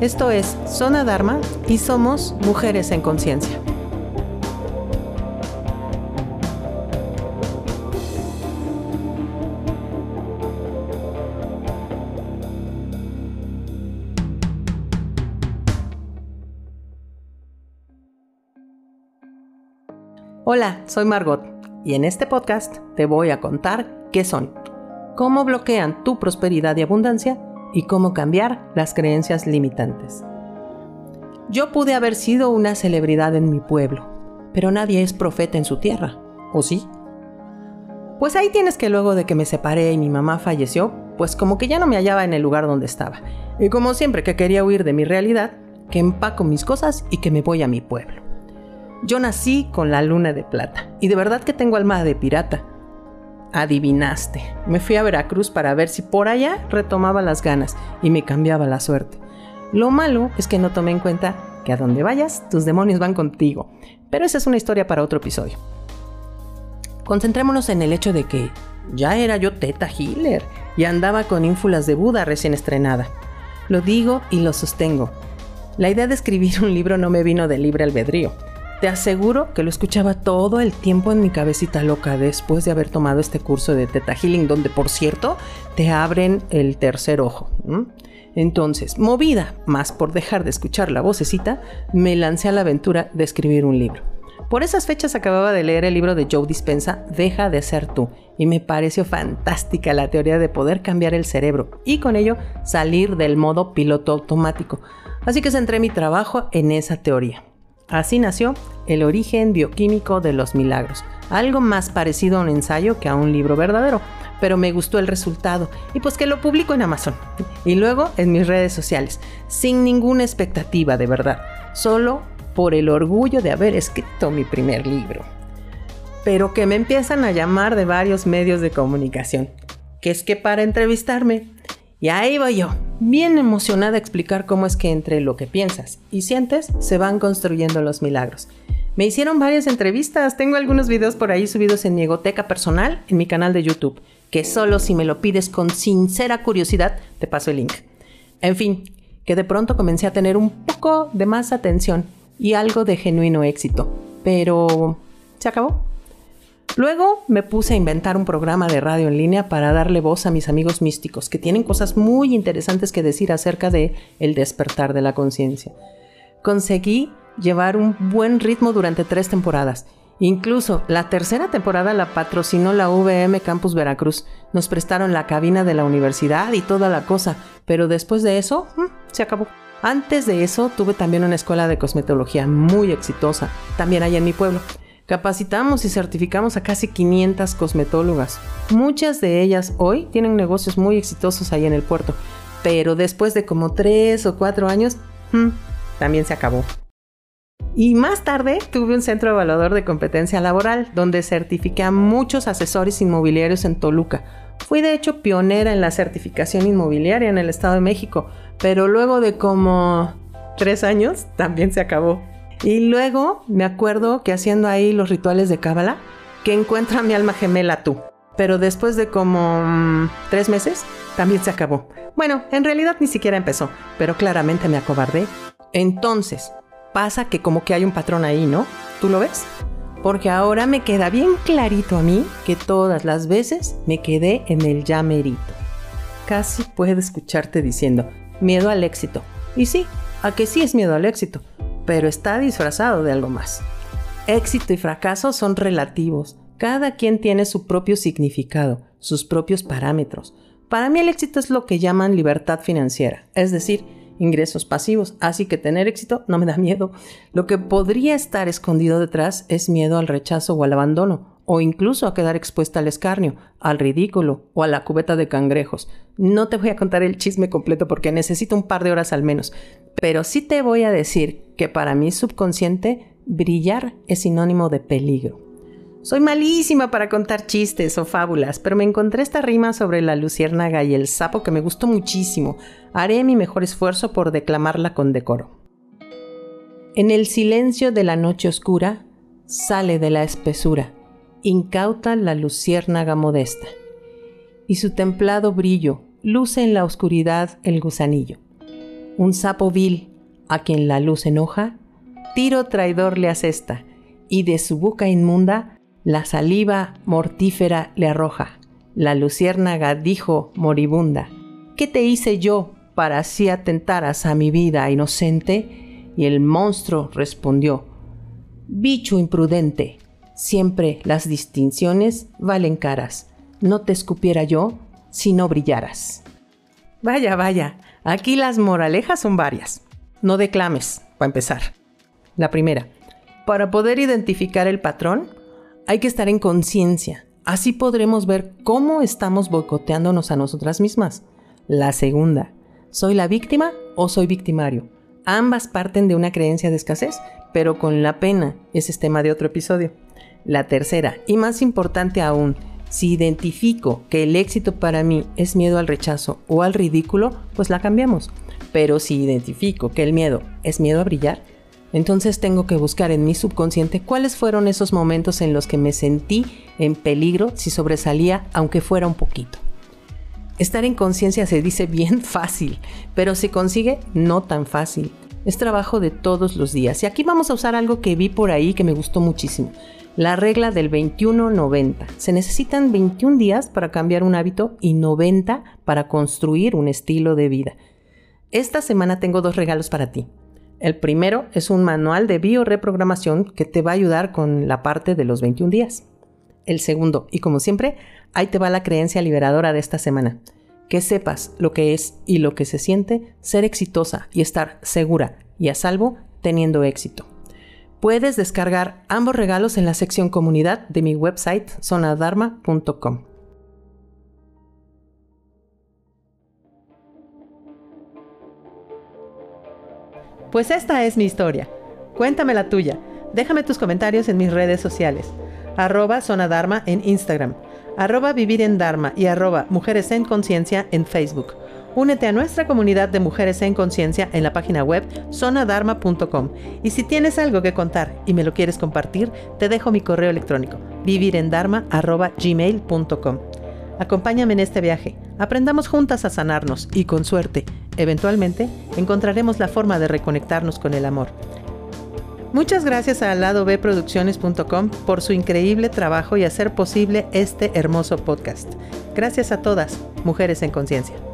Esto es Zona Dharma y somos Mujeres en Conciencia. Hola, soy Margot y en este podcast te voy a contar qué son, cómo bloquean tu prosperidad y abundancia y cómo cambiar las creencias limitantes. Yo pude haber sido una celebridad en mi pueblo, pero nadie es profeta en su tierra, ¿o sí? Pues ahí tienes que luego de que me separé y mi mamá falleció, pues como que ya no me hallaba en el lugar donde estaba. Y como siempre que quería huir de mi realidad, que empaco mis cosas y que me voy a mi pueblo. Yo nací con la luna de plata y de verdad que tengo alma de pirata. Adivinaste. Me fui a Veracruz para ver si por allá retomaba las ganas y me cambiaba la suerte. Lo malo es que no tomé en cuenta que a donde vayas, tus demonios van contigo. Pero esa es una historia para otro episodio. Concentrémonos en el hecho de que ya era yo teta healer y andaba con ínfulas de Buda recién estrenada. Lo digo y lo sostengo. La idea de escribir un libro no me vino de libre albedrío. Te aseguro que lo escuchaba todo el tiempo en mi cabecita loca después de haber tomado este curso de Teta Healing, donde por cierto te abren el tercer ojo. Entonces, movida más por dejar de escuchar la vocecita, me lancé a la aventura de escribir un libro. Por esas fechas acababa de leer el libro de Joe Dispensa, Deja de ser tú, y me pareció fantástica la teoría de poder cambiar el cerebro y con ello salir del modo piloto automático. Así que centré mi trabajo en esa teoría. Así nació El origen bioquímico de los milagros, algo más parecido a un ensayo que a un libro verdadero, pero me gustó el resultado y pues que lo publico en Amazon y luego en mis redes sociales, sin ninguna expectativa de verdad, solo por el orgullo de haber escrito mi primer libro. Pero que me empiezan a llamar de varios medios de comunicación, que es que para entrevistarme y ahí voy yo, bien emocionada a explicar cómo es que entre lo que piensas y sientes se van construyendo los milagros. Me hicieron varias entrevistas, tengo algunos videos por ahí subidos en mi egoteca personal en mi canal de YouTube, que solo si me lo pides con sincera curiosidad te paso el link. En fin, que de pronto comencé a tener un poco de más atención y algo de genuino éxito, pero se acabó. Luego me puse a inventar un programa de radio en línea para darle voz a mis amigos místicos, que tienen cosas muy interesantes que decir acerca de el despertar de la conciencia. Conseguí llevar un buen ritmo durante tres temporadas. Incluso la tercera temporada la patrocinó la VM Campus Veracruz. Nos prestaron la cabina de la universidad y toda la cosa, pero después de eso mm, se acabó. Antes de eso tuve también una escuela de cosmetología muy exitosa, también allá en mi pueblo. Capacitamos y certificamos a casi 500 cosmetólogas. Muchas de ellas hoy tienen negocios muy exitosos ahí en el puerto, pero después de como 3 o 4 años, hmm, también se acabó. Y más tarde tuve un centro evaluador de competencia laboral, donde certifiqué a muchos asesores inmobiliarios en Toluca. Fui de hecho pionera en la certificación inmobiliaria en el Estado de México, pero luego de como 3 años también se acabó. Y luego me acuerdo que haciendo ahí los rituales de Cábala, que encuentra mi alma gemela tú. Pero después de como mm, tres meses, también se acabó. Bueno, en realidad ni siquiera empezó, pero claramente me acobardé. Entonces, pasa que como que hay un patrón ahí, ¿no? ¿Tú lo ves? Porque ahora me queda bien clarito a mí que todas las veces me quedé en el ya merito. Casi puedo escucharte diciendo, miedo al éxito. Y sí, a que sí es miedo al éxito, pero está disfrazado de algo más. Éxito y fracaso son relativos. Cada quien tiene su propio significado, sus propios parámetros. Para mí el éxito es lo que llaman libertad financiera, es decir, ingresos pasivos, así que tener éxito no me da miedo. Lo que podría estar escondido detrás es miedo al rechazo o al abandono, o incluso a quedar expuesta al escarnio, al ridículo o a la cubeta de cangrejos. No te voy a contar el chisme completo porque necesito un par de horas al menos, pero sí te voy a decir que para mi subconsciente brillar es sinónimo de peligro. Soy malísima para contar chistes o fábulas, pero me encontré esta rima sobre la luciérnaga y el sapo que me gustó muchísimo. Haré mi mejor esfuerzo por declamarla con decoro. En el silencio de la noche oscura sale de la espesura incauta la luciérnaga modesta, y su templado brillo luce en la oscuridad el gusanillo. Un sapo vil, a quien la luz enoja, tiro traidor le asesta, y de su boca inmunda la saliva mortífera le arroja. La luciérnaga dijo moribunda, ¿qué te hice yo para así atentaras a mi vida inocente? Y el monstruo respondió, Bicho imprudente, siempre las distinciones valen caras. No te escupiera yo si no brillaras. Vaya, vaya, aquí las moralejas son varias. No declames, para empezar. La primera, para poder identificar el patrón, hay que estar en conciencia. Así podremos ver cómo estamos boicoteándonos a nosotras mismas. La segunda, ¿soy la víctima o soy victimario? Ambas parten de una creencia de escasez, pero con la pena. Ese es tema de otro episodio. La tercera, y más importante aún, si identifico que el éxito para mí es miedo al rechazo o al ridículo, pues la cambiamos. Pero si identifico que el miedo es miedo a brillar, entonces tengo que buscar en mi subconsciente cuáles fueron esos momentos en los que me sentí en peligro si sobresalía, aunque fuera un poquito. Estar en conciencia se dice bien fácil, pero se consigue no tan fácil. Es trabajo de todos los días. Y aquí vamos a usar algo que vi por ahí que me gustó muchísimo. La regla del 21-90. Se necesitan 21 días para cambiar un hábito y 90 para construir un estilo de vida. Esta semana tengo dos regalos para ti. El primero es un manual de bioreprogramación que te va a ayudar con la parte de los 21 días. El segundo, y como siempre, ahí te va la creencia liberadora de esta semana. Que sepas lo que es y lo que se siente ser exitosa y estar segura y a salvo teniendo éxito. Puedes descargar ambos regalos en la sección comunidad de mi website sonadharma.com. Pues esta es mi historia. Cuéntame la tuya. Déjame tus comentarios en mis redes sociales. Arroba Zona Dharma en Instagram. Arroba Vivir en Dharma y arroba Mujeres en Conciencia en Facebook. Únete a nuestra comunidad de Mujeres en Conciencia en la página web zonadharma.com. Y si tienes algo que contar y me lo quieres compartir, te dejo mi correo electrónico vivirendharma.gmail.com. Acompáñame en este viaje. Aprendamos juntas a sanarnos y con suerte Eventualmente, encontraremos la forma de reconectarnos con el amor. Muchas gracias a ladobproducciones.com por su increíble trabajo y hacer posible este hermoso podcast. Gracias a todas, mujeres en conciencia.